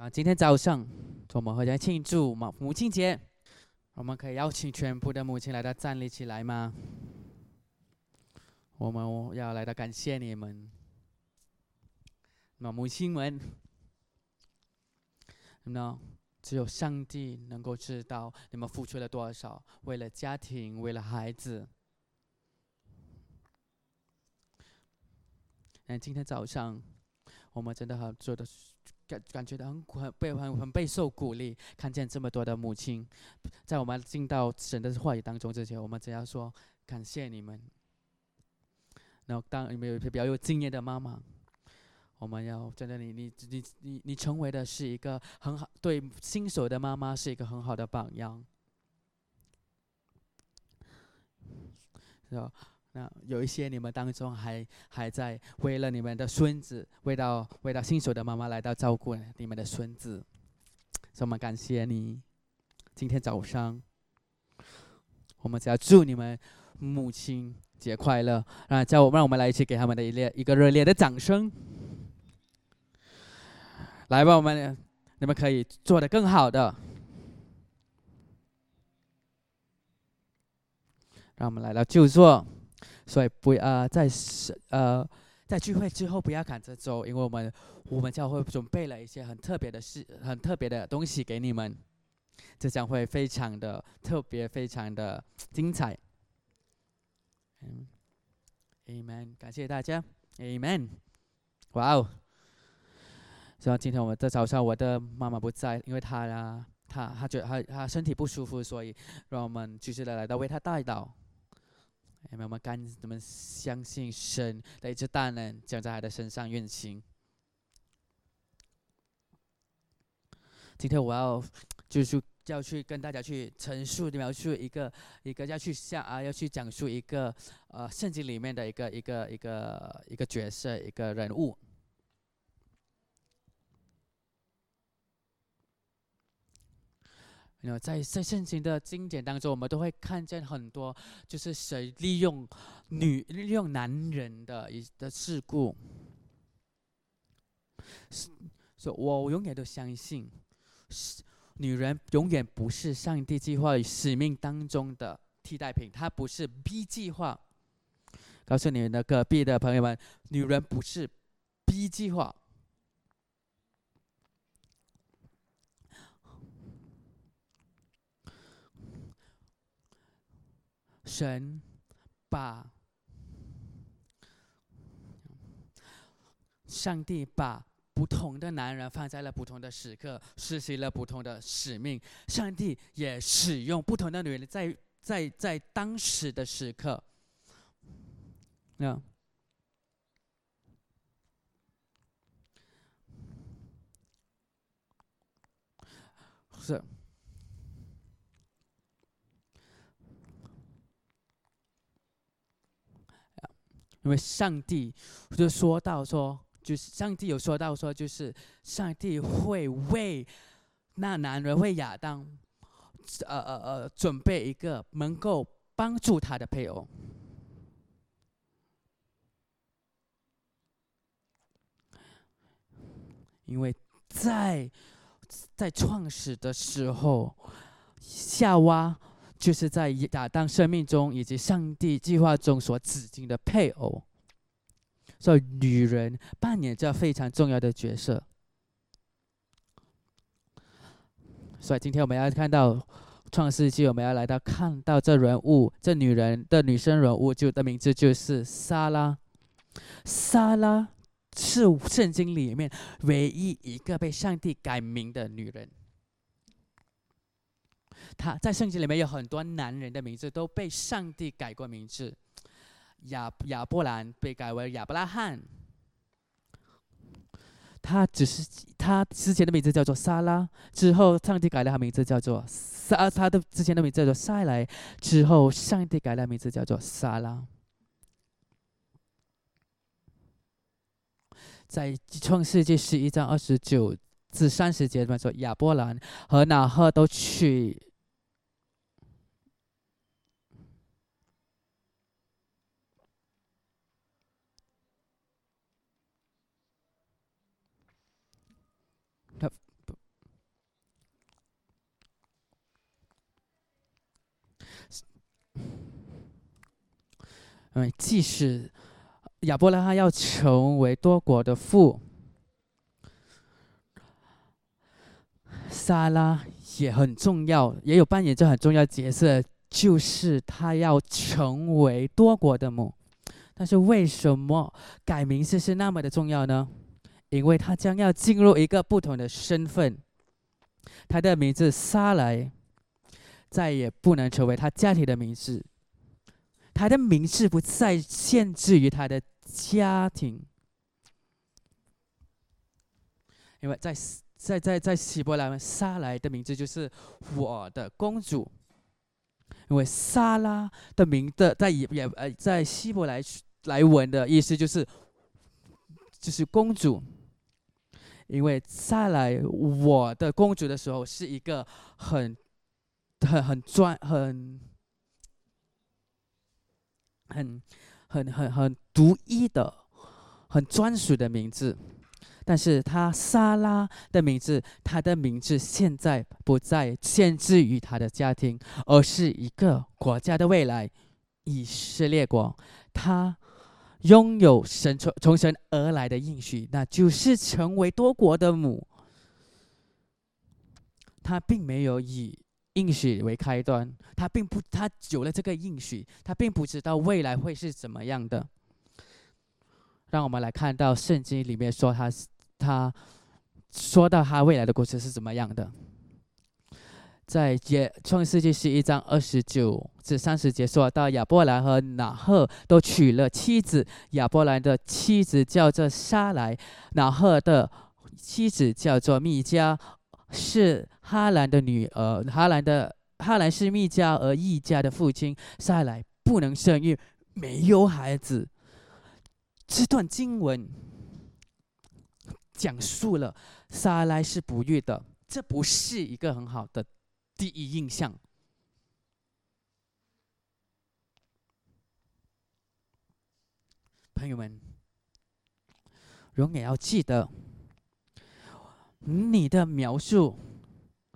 啊，今天早上我们会在庆祝母母亲节，我们可以邀请全部的母亲来到站立起来吗？我们要来到感谢你们，那母亲们，那只有上帝能够知道你们付出了多少，为了家庭，为了孩子。嗯，今天早上我们真的很做的。感感觉到很很被很很备受鼓励，看见这么多的母亲，在我们进到神的话语当中之前，我们只要说感谢你们。然后，当你们有一些比较有经验的妈妈，我们要真的，你你你你你成为的是一个很好对新手的妈妈是一个很好的榜样，是吧？那有一些你们当中还还在为了你们的孙子，为到为到新手的妈妈来到照顾你们的孙子，这么感谢你。今天早上，我们只要祝你们母亲节快乐啊！叫我让我们来一起给他们的一列一个热烈的掌声。来吧，我们你们可以做的更好的。让我们来到就座。所以不呃在是呃在聚会之后不要赶着走，因为我们我们教会准备了一些很特别的事、很特别的东西给你们，这将会非常的特别、非常的精彩。嗯，Amen，感谢大家，Amen。哇哦！所以今天我们的早上，我的妈妈不在，因为她啊，她她觉得她她身体不舒服，所以让我们继续的来到为她带祷。有没有？我们干，我们相信神的一只大能将在他的身上运行。今天我要就是要去跟大家去陈述、描述一个一个要去向啊，要去讲述一个呃圣经里面的一个一个一个一个角色、一个人物。那在在圣经的经典当中，我们都会看见很多，就是谁利用女利用男人的一的事故。是，所以我永远都相信，是女人永远不是上帝计划与使命当中的替代品，她不是 B 计划。告诉你们的隔壁的朋友们，女人不是 B 计划。神把上帝把不同的男人放在了不同的时刻，实习了不同的使命。上帝也使用不同的女人，在在在当时的时刻，那是。因为上帝就说到说，就是上帝有说到说，就是上帝会为那男人为亚当，呃呃呃，准备一个能够帮助他的配偶。因为在在创始的时候，夏娃。就是在亚当生命中以及上帝计划中所指定的配偶，所以女人扮演着非常重要的角色。所以今天我们要看到创世纪，我们要来到看到这人物，这女人的女生人物，就的名字就是莎拉。莎拉是圣经里面唯一一个被上帝改名的女人。他在圣经里面有很多男人的名字都被上帝改过名字，亚亚伯兰被改为亚伯拉罕，他只是他之前的名字叫做撒拉，之后上帝改了他名字叫做撒，他的之前的名字叫做塞莱，之后上帝改了名字叫做撒拉。在创世纪十一章二十九至三十节里面说，亚伯兰和拿赫都娶。嗯，即使亚伯拉罕要成为多国的父，撒拉也很重要，也有扮演着很重要角色，就是他要成为多国的母。但是为什么改名字是那么的重要呢？因为他将要进入一个不同的身份，他的名字撒来再也不能成为他家庭的名字，他的名字不再限制于他的家庭，因为在在在在希伯来文撒来的名字就是我的公主，因为撒拉的名的在也也呃在希伯来。来文的意思就是，就是公主，因为再来我的公主的时候，是一个很、很、很专、很、很、很、很、很独一的、很专属的名字。但是他莎拉的名字，他的名字现在不再限制于他的家庭，而是一个国家的未来——以色列国。他。拥有神从从神而来的应许，那就是成为多国的母。他并没有以应许为开端，他并不，他有了这个应许，他并不知道未来会是怎么样的。让我们来看到圣经里面说他，他说到他未来的故事是怎么样的。在节创世纪十一章二十九至三十节说到，亚伯兰和拿赫都娶了妻子。亚伯兰的妻子叫做沙莱，拿赫的妻子叫做密加，是哈兰的女儿。哈兰的哈兰是密加而一家的父亲。沙莱不能生育，没有孩子。这段经文讲述了沙莱是不育的，这不是一个很好的。第一印象，朋友们，永远要记得，你的描述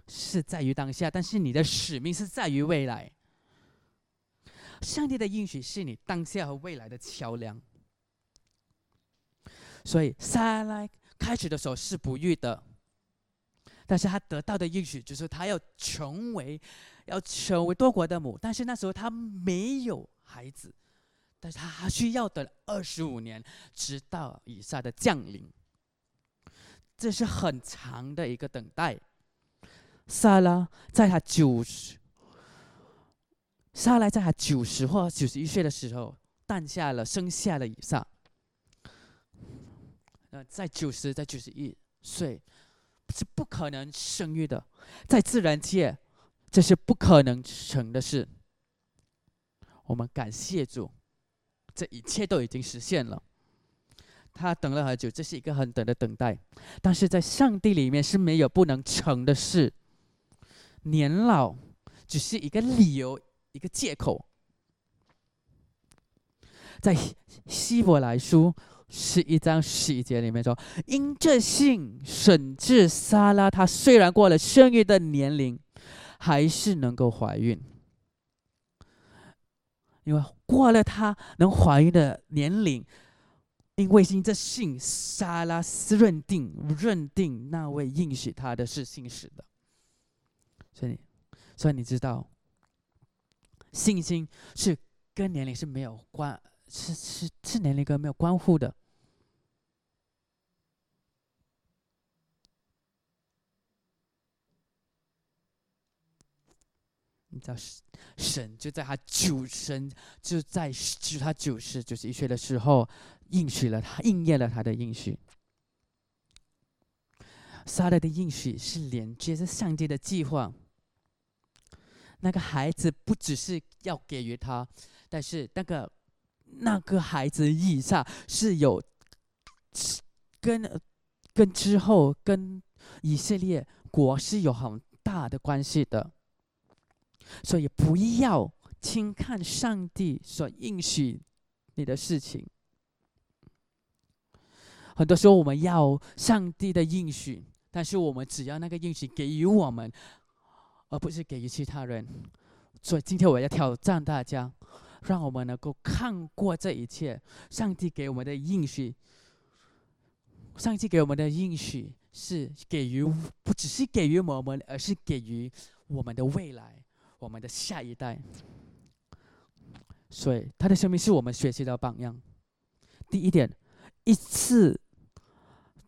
是在于当下，但是你的使命是在于未来。上帝的应许是你当下和未来的桥梁。所以，撒拉开始的时候是不育的。但是他得到的应许就是他要成为，要成为多国的母。但是那时候他没有孩子，但是他还需要等二十五年，直到以撒的降临。这是很长的一个等待。撒拉在他九十，撒拉在他九十或九十一岁的时候诞下了，生下了以撒。呃，在九十，在九十一岁。是不可能生育的，在自然界，这是不可能成的事。我们感谢主，这一切都已经实现了。他等了很久，这是一个很等的等待。但是在上帝里面是没有不能成的事。年老只是一个理由，一个借口。在希伯来书。是一张细节里面说，因这信，审至撒拉，她虽然过了生育的年龄，还是能够怀孕。因为过了她能怀孕的年龄，因为因这信，撒拉斯认定认定那位应许她的是信使的。所以，所以你知道，信心是跟年龄是没有关，是是是年龄跟没有关乎的。你知道，神就在他九神就在就他九十九十一岁的时候应许了他，应验了他的应许。撒拉的应许是连接着上帝的计划。那个孩子不只是要给予他，但是那个那个孩子以上是有跟跟之后跟以色列国是有很大的关系的。所以不要轻看上帝所应许你的事情。很多时候我们要上帝的应许，但是我们只要那个应许给予我们，而不是给予其他人。所以今天我要挑战大家，让我们能够看过这一切。上帝给我们的应许，上帝给我们的应许是给予，不只是给予我们，而是给予我们的未来，我们的下一代。所以，他的生命是我们学习的榜样。第一点，一次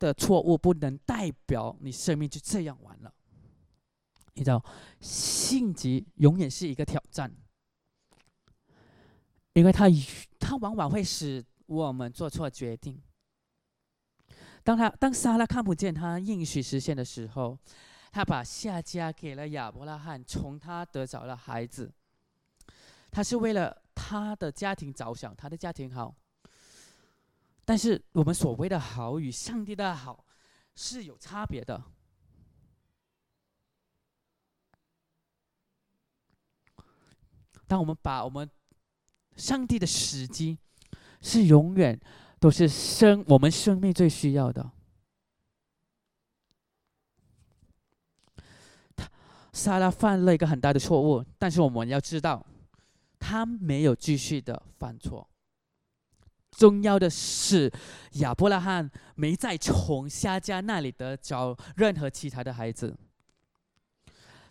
的错误不能代表你生命就这样完了。你知道，性急永远是一个挑战，因为他他往往会使我们做错决定。当他当撒拉看不见他应许实现的时候，他把夏家给了亚伯拉罕，从他得着了孩子。他是为了他的家庭着想，他的家庭好。但是我们所谓的好与上帝的好是有差别的。当我们把我们上帝的时机是永远都是生我们生命最需要的。他莎拉犯了一个很大的错误，但是我们要知道，他没有继续的犯错。重要的是，亚伯拉罕没再从夏家那里得着任何其他的孩子。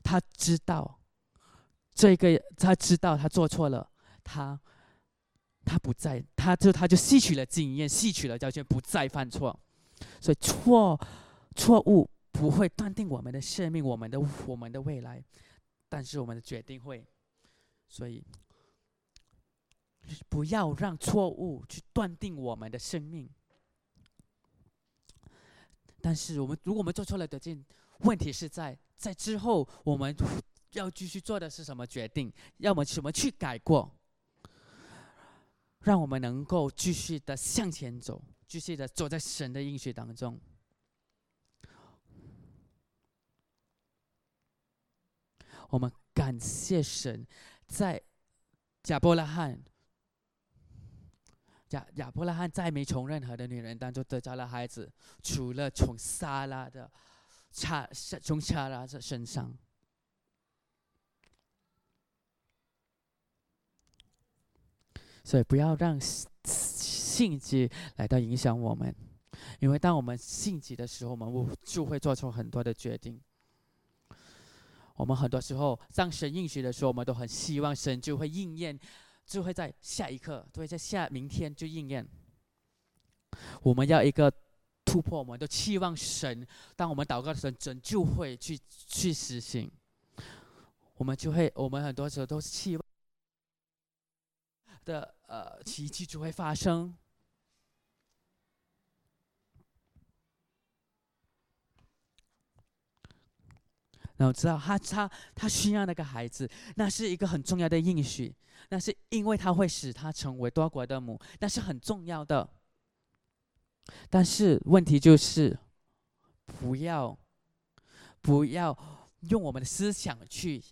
他知道。这个他知道他做错了，他他不再，他就他就吸取了经验，吸取了教训，不再犯错。所以错错误不会断定我们的生命，我们的我们的未来，但是我们的决定会。所以不要让错误去断定我们的生命。但是我们如果我们做错了决定，问题是在在之后我们。要继续做的是什么决定？要么什么去改过，让我们能够继续的向前走，继续的走在神的应许当中。我们感谢神，在亚伯拉罕亚亚伯拉罕再没从任何的女人当中得着了孩子，除了从撒拉的差从撒拉的身上。所以不要让性急来到影响我们，因为当我们性急的时候，我们就会做出很多的决定。我们很多时候上神应许的时候，我们都很希望神就会应验，就会在下一刻，就会在下明天就应验。我们要一个突破，我们都期望神，当我们祷告的时候，神就会去去实行。我们就会，我们很多时候都是期望的。呃，奇迹就会发生。然后知道他他他需要那个孩子，那是一个很重要的应许，那是因为他会使他成为多国的母，那是很重要的。但是问题就是，不要不要用我们的思想去。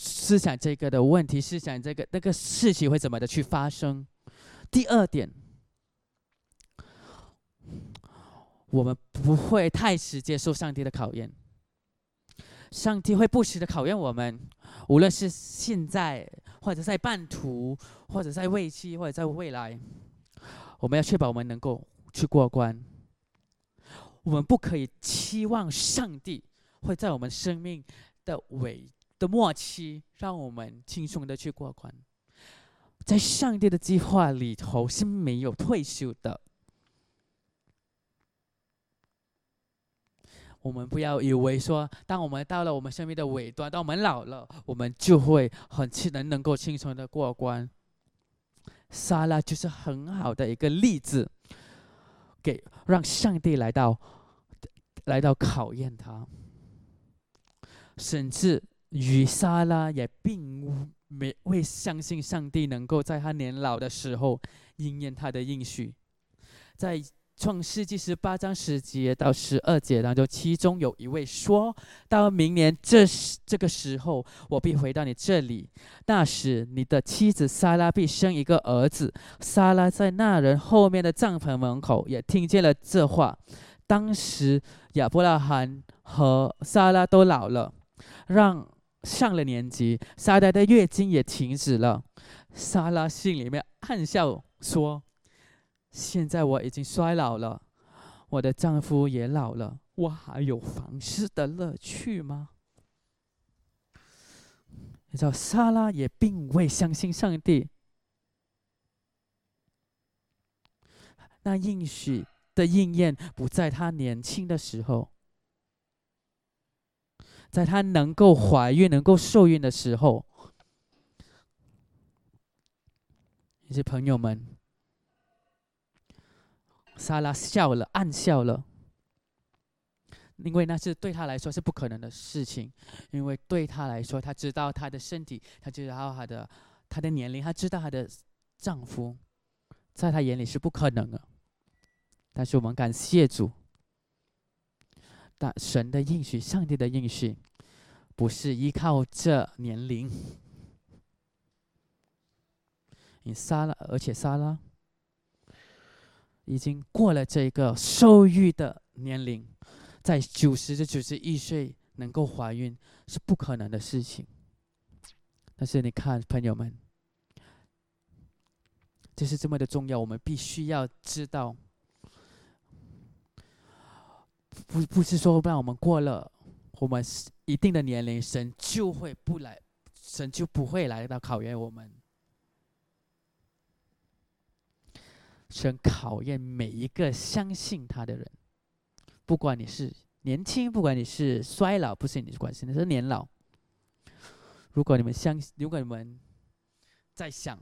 思想这个的问题，思想这个那个事情会怎么的去发生？第二点，我们不会太迟接受上帝的考验。上帝会不时的考验我们，无论是现在，或者在半途，或者在未期，或者在未来，我们要确保我们能够去过关。我们不可以期望上帝会在我们生命的尾。的末期，让我们轻松的去过关。在上帝的计划里头是没有退休的。我们不要以为说，当我们到了我们生命的尾端，当我们老了，我们就会很轻能能够轻松的过关。莎拉就是很好的一个例子，给让上帝来到，来到考验他，甚至。与莎拉也并没未相信上帝能够在他年老的时候应验他的应许，在创世纪十八章十节到十二节当中，其中有一位说到明年这这个时候，我必回到你这里，那时你的妻子莎拉必生一个儿子。莎拉在那人后面的帐篷门口也听见了这话。当时亚伯拉罕和莎拉都老了，让。上了年纪，撒旦的月经也停止了。莎拉心里面暗笑说：“现在我已经衰老了，我的丈夫也老了，我还有房事的乐趣吗？”你知道，莎拉也并未相信上帝。那应许的应验不在她年轻的时候，在她能够怀孕、能够受孕的时候。一些朋友们，莎拉笑了，暗笑了，因为那是对她来说是不可能的事情，因为对她来说，她知道她的身体，她知道她的她的年龄，她知道她的丈夫，在她眼里是不可能的。但是我们感谢主，但神的应许，上帝的应许，不是依靠这年龄。你杀了，而且杀了，已经过了这个受孕的年龄，在九十至九十一岁能够怀孕是不可能的事情。但是你看，朋友们，这是这么的重要，我们必须要知道，不不是说让我们过了我们一定的年龄，神就会不来，神就不会来到考验我们。神考验每一个相信他的人，不管你是年轻，不管你是衰老，不是你是关心的是年老。如果你们相信，如果你们在想，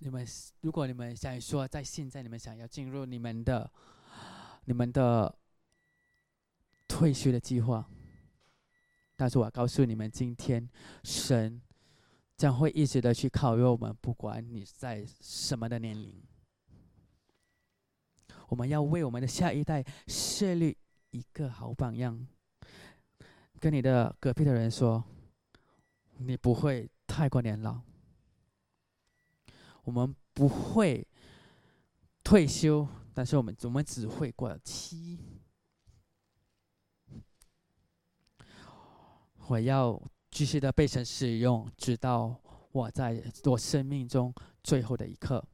你们如果你们想说在现在你们想要进入你们的、你们的退休的计划，但是我告诉你们，今天神。将会一直的去考验我们，不管你在什么的年龄，我们要为我们的下一代设立一个好榜样。跟你的隔壁的人说，你不会太过年老，我们不会退休，但是我们我们只会过期。我要。继续的被神使用，直到我在我生命中最后的一刻。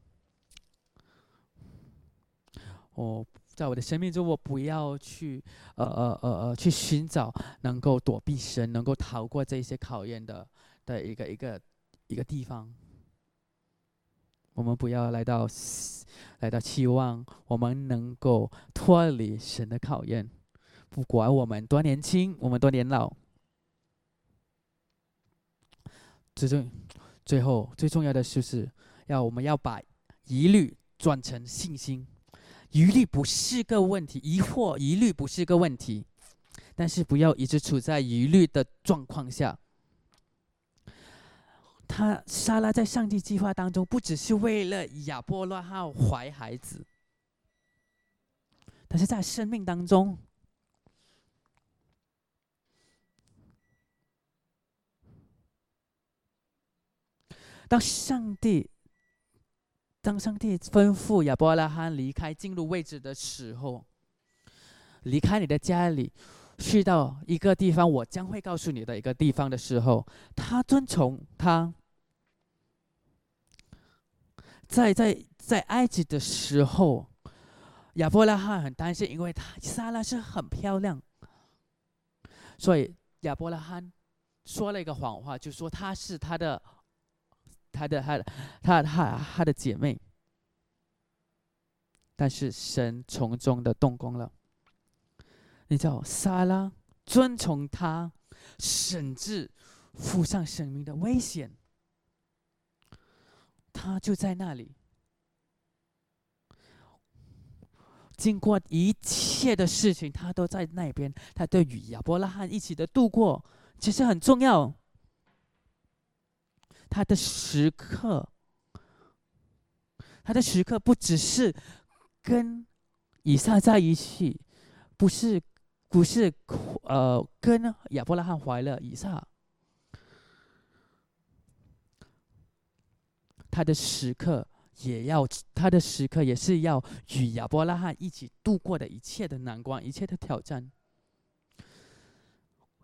我在我的生命中，我不要去呃呃呃呃去寻找能够躲避神、能够逃过这些考验的的一个一个一个地方。我们不要来到来到期望我们能够脱离神的考验，不管我们多年轻，我们多年老。最重最后最重要的就是，要我们要把疑虑转成信心。疑虑不是个问题，疑惑疑虑不是个问题，但是不要一直处在疑虑的状况下。他莎拉在上帝计划当中，不只是为了亚伯拉罕怀孩子，但是在生命当中。当上帝，当上帝吩咐亚伯拉罕离开进入位置的时候，离开你的家里，去到一个地方，我将会告诉你的一个地方的时候，他遵从他。在在在埃及的时候，亚伯拉罕很担心，因为他莎拉是很漂亮，所以亚伯拉罕说了一个谎话，就说他是他的。他的他他他他的姐妹，但是神从中的动工了。你叫，撒拉遵从他，甚至付上生命的危险，他就在那里，经过一切的事情，他都在那边。他对与亚伯拉罕一起的度过，其实很重要。他的时刻，他的时刻不只是跟以撒在一起，不是不是呃跟亚伯拉罕怀了以撒，他的时刻也要他的时刻也是要与亚伯拉罕一起度过的一切的难关，一切的挑战。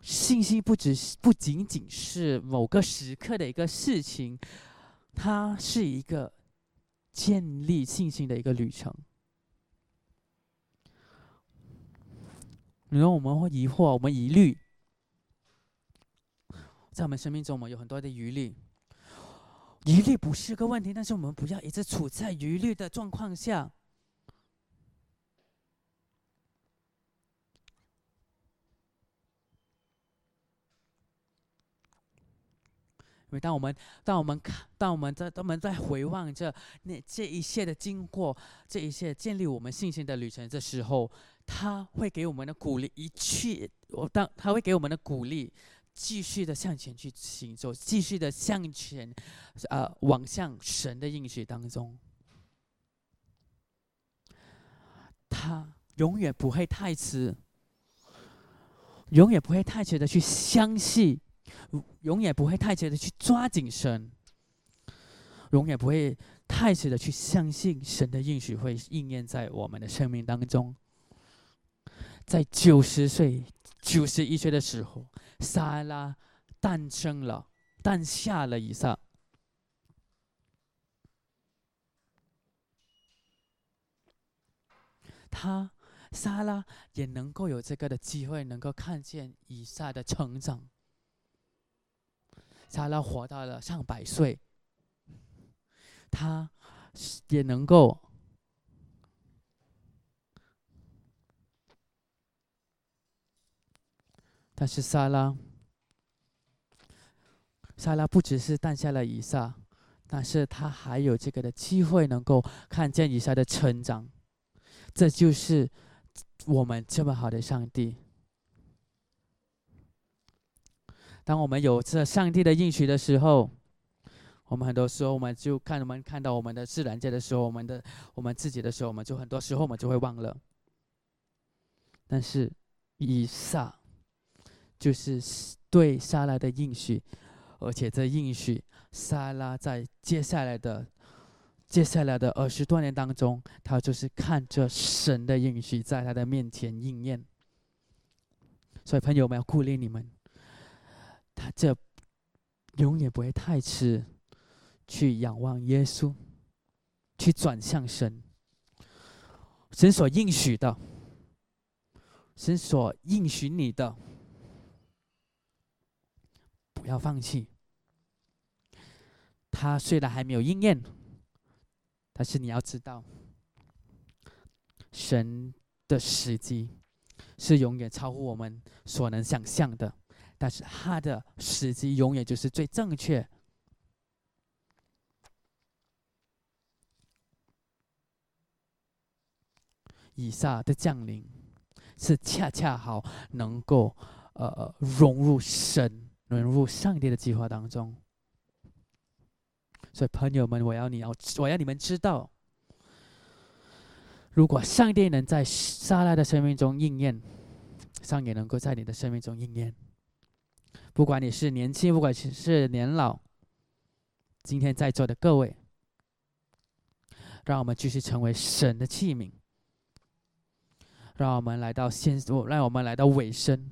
信心不只是不仅仅是某个时刻的一个事情，它是一个建立信心的一个旅程。你说我们会疑惑，我们疑虑，在我们生命中，我们有很多的疑虑。疑虑不是个问题，但是我们不要一直处在疑虑的状况下。因为当我们当我们看，当我们在当我们在回望着那这一切的经过，这一切建立我们信心的旅程的时候，他会给我们的鼓励一去，我当他会给我们的鼓励，继续的向前去行走，继续的向前，呃，往向神的应许当中。他永远不会太迟，永远不会太迟的去相信。永远不会太迟的去抓紧神，永远不会太迟的去相信神的应许会应验在我们的生命当中。在九十岁、九十一岁的时候，撒拉诞生了，诞下了以撒。他撒拉也能够有这个的机会，能够看见以撒的成长。撒拉活到了上百岁，他也能够，但是撒拉，撒拉不只是诞下了以撒，但是他还有这个的机会，能够看见以撒的成长，这就是我们这么好的上帝。当我们有这上帝的应许的时候，我们很多时候我们就看我们看到我们的自然界的时候，我们的我们自己的时候，我们就很多时候我们就会忘了。但是以撒就是对撒拉的应许，而且这应许撒拉在接下来的接下来的二十多年当中，他就是看着神的应许在他的面前应验。所以朋友们要鼓励你们。他这永远不会太迟，去仰望耶稣，去转向神。神所应许的，神所应许你的，不要放弃。他虽然还没有应验，但是你要知道，神的时机是永远超乎我们所能想象的。但是他的时机永远就是最正确。以撒的降临是恰恰好能够呃融入神、融入上帝的计划当中。所以朋友们，我要你要我要你们知道，如果上帝能在撒拉的生命中应验，上帝能够在你的生命中应验。不管你是年轻，不管是是年老，今天在座的各位，让我们继续成为神的器皿。让我们来到现，让我们来到尾声。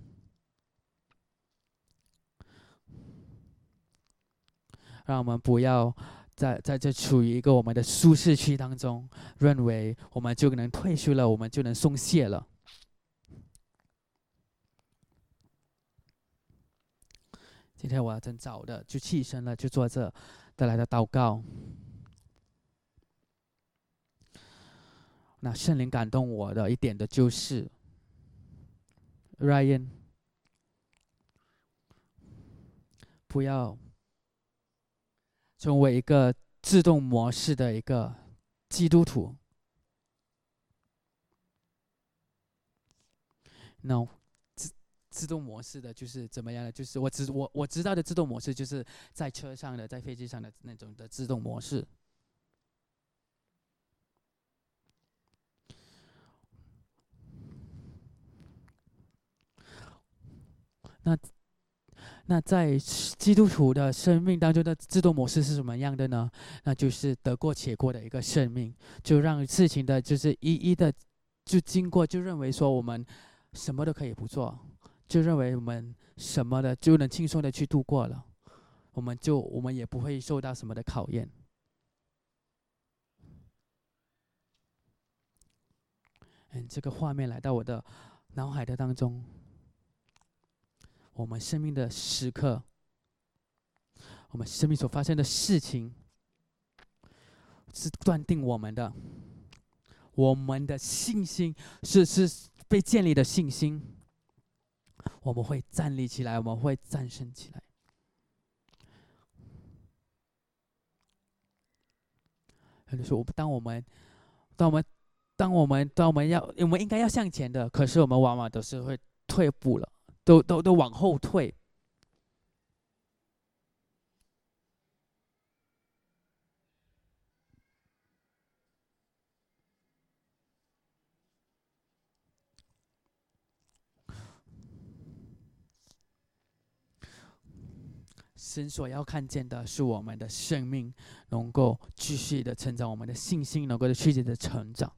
让我们不要在在这处于一个我们的舒适区当中，认为我们就能退休了，我们就能松懈了。今天我要真早的就起身了，就做这带来的祷告。那圣灵感动我的一点的就是，Ryan，不要成为一个自动模式的一个基督徒。No。自动模式的就是怎么样的？就是我知我我知道的自动模式，就是在车上的、在飞机上的那种的自动模式。那那在基督徒的生命当中的自动模式是什么样的呢？那就是得过且过的一个生命，就让事情的就是一一的就经过，就认为说我们什么都可以不做。就认为我们什么的就能轻松的去度过了，我们就我们也不会受到什么的考验。嗯，这个画面来到我的脑海的当中，我们生命的时刻，我们生命所发生的事情，是断定我们的，我们的信心是是被建立的信心，我们会站立起来，我们会战胜起来。很多时候，我当我们，当我们。当我们当我们要，我们应该要向前的，可是我们往往都是会退步了，都都都往后退。神所要看见的是我们的生命能够继续的成长，我们的信心能够继续的成长。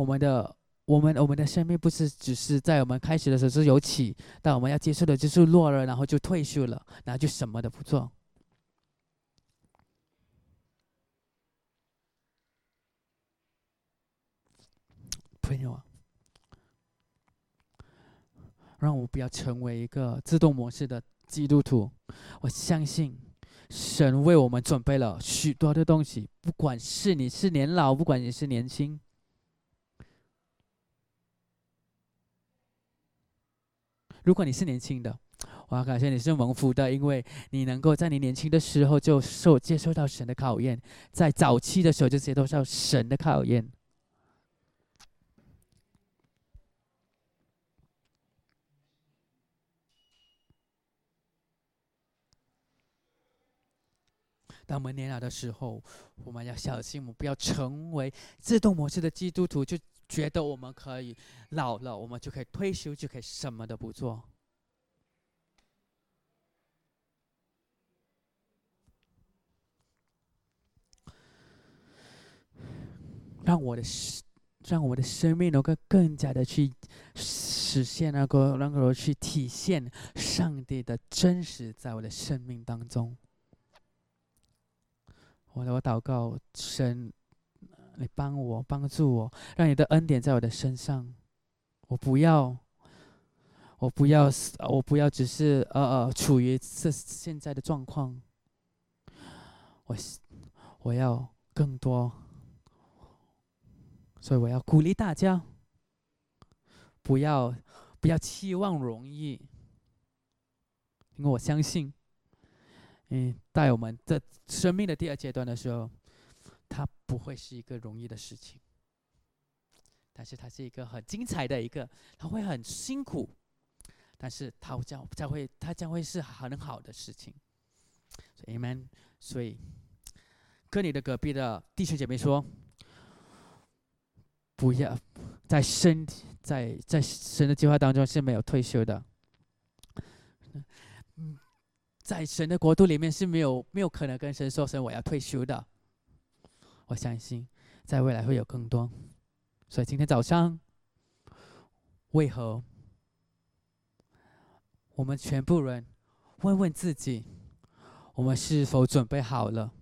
我们的我们我们的生命不是只是在我们开始的时候是有起，但我们要接受的就是落了，然后就退休了，然后就什么都不做。朋友啊，让我不要成为一个自动模式的基督徒。我相信神为我们准备了许多的东西，不管是你是年老，不管你是年轻。如果你是年轻的，我要感谢你是蒙福的，因为你能够在你年轻的时候就受接受到神的考验，在早期的时候就接受到神的考验。当我们年老的时候，我们要小心，我们不要成为自动模式的基督徒，就觉得我们可以老了，我们就可以退休，就可以什么都不做。让我的让我的生命能够更加的去实现，能够能够去体现上帝的真实，在我的生命当中。我我祷告神，你帮我帮助我，让你的恩典在我的身上。我不要，我不要，我不要只是呃呃处于这现在的状况。我我要更多，所以我要鼓励大家，不要不要期望容易，因为我相信。嗯，在我们的生命的第二阶段的时候，不会是一个容易的事情，但是它是一个很精彩的一个，它会很辛苦，但是它将将会它将会是很好的事情所以，Amen。所以，跟你的隔壁的弟兄姐妹说，不要在身体在在神的计划当中是没有退休的。在神的国度里面是没有没有可能跟神说声我要退休的。我相信在未来会有更多。所以今天早上，为何我们全部人问问自己，我们是否准备好了？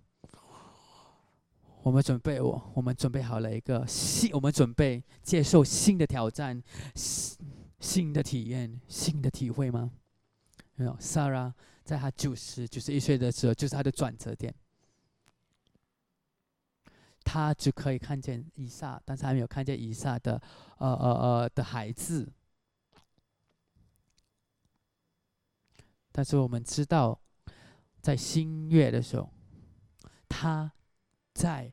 我们准备我，我们准备好了一个新，我们准备接受新的挑战、新新的体验、新的体会吗？没有，Sarah。在她九十九十一岁的时候，就是她的转折点。他只可以看见以撒，但是还没有看见以撒的呃呃呃的孩子。但是我们知道，在新月的时候，他在，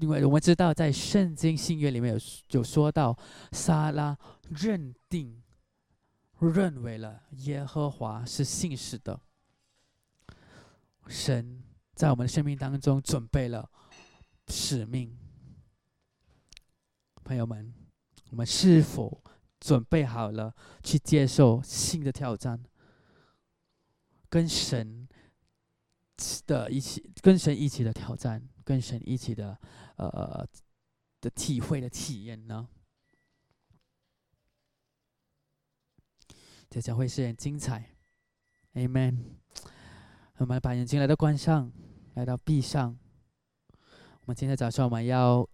因为我们知道在圣经新约里面有有说到，撒拉认定认为了耶和华是信实的。神在我们的生命当中准备了使命，朋友们，我们是否准备好了去接受新的挑战？跟神的一起跟神一起的挑战，跟神一起的呃的体会的体验呢？这将会是很精彩，Amen。我们把眼睛来到关上，来到闭上。我们今天早上我们要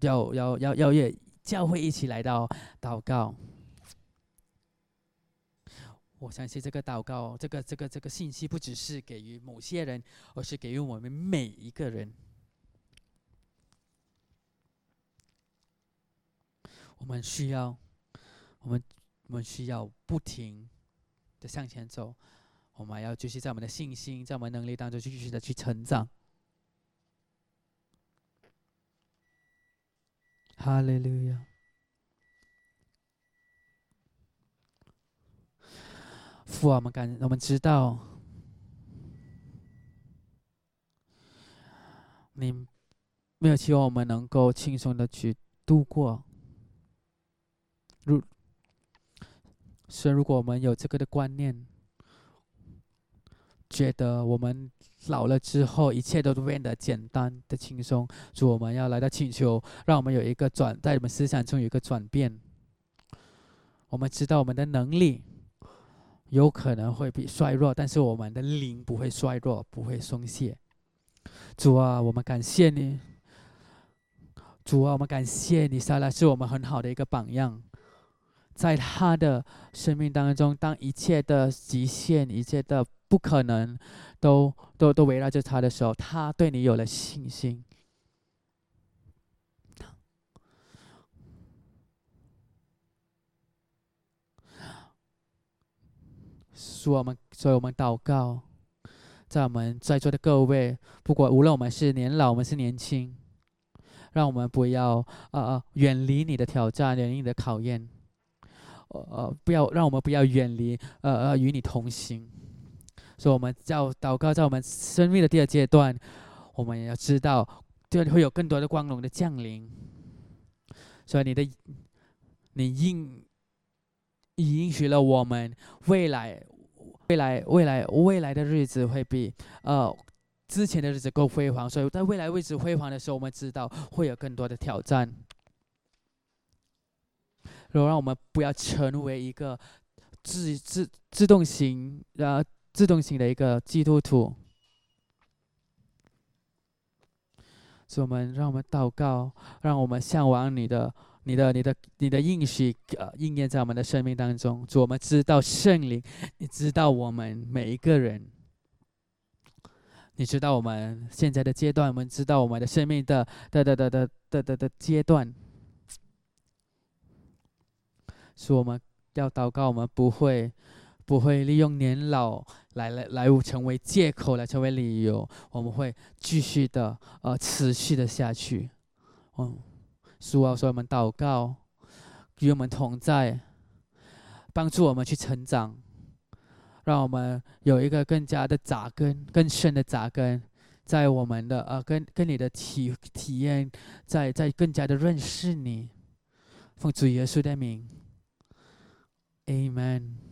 要要要要约教会一起来到祷告。我相信这个祷告，这个这个这个信息不只是给予某些人，而是给予我们每一个人。我们需要，我们我们需要不停的向前走。我们要继续在我们的信心，在我们能力当中继续的去成长。哈利路亚。父啊，我们感，我们知道，你没有希望我们能够轻松的去度过。如，所以如果我们有这个的观念，觉得我们老了之后一切都变得简单的轻松，主，我们要来到请求，让我们有一个转，在我们思想中有一个转变。我们知道我们的能力。有可能会比衰弱，但是我们的灵不会衰弱，不会松懈。主啊，我们感谢你。主啊，我们感谢你，撒拉是我们很好的一个榜样。在他的生命当中，当一切的极限、一切的不可能都都都围绕着他的时候，他对你有了信心。说，我们，所以我们祷告，在我们在座的各位，不管无论我们是年老，我们是年轻，让我们不要呃呃远离你的挑战，远离你的考验，呃呃不要让我们不要远离呃呃与你同行。所以我们叫祷告，在我们生命的第二阶段，我们也要知道，这里会有更多的光荣的降临。所以你的，你应，你应许了我们未来。未来，未来，未来的日子会比呃之前的日子更辉煌。所以在未来位置辉煌的时候，我们知道会有更多的挑战。然后让我们不要成为一个自自自动型呃自动型的一个基督徒。所以我们让我们祷告，让我们向往你的。你的、你的、你的应许，呃，应验在我们的生命当中。主，我们知道圣灵，你知道我们每一个人，你知道我们现在的阶段，我们知道我们的生命的的的的的的的的阶段。是我们要祷告，我们不会不会利用年老来来来成为借口，来成为理由。我们会继续的呃持续的下去，嗯。主啊，所以我们祷告，与我们同在，帮助我们去成长，让我们有一个更加的扎根、更深的扎根，在我们的呃，跟跟你的体体验，在在更加的认识你。奉主耶稣的名，Amen。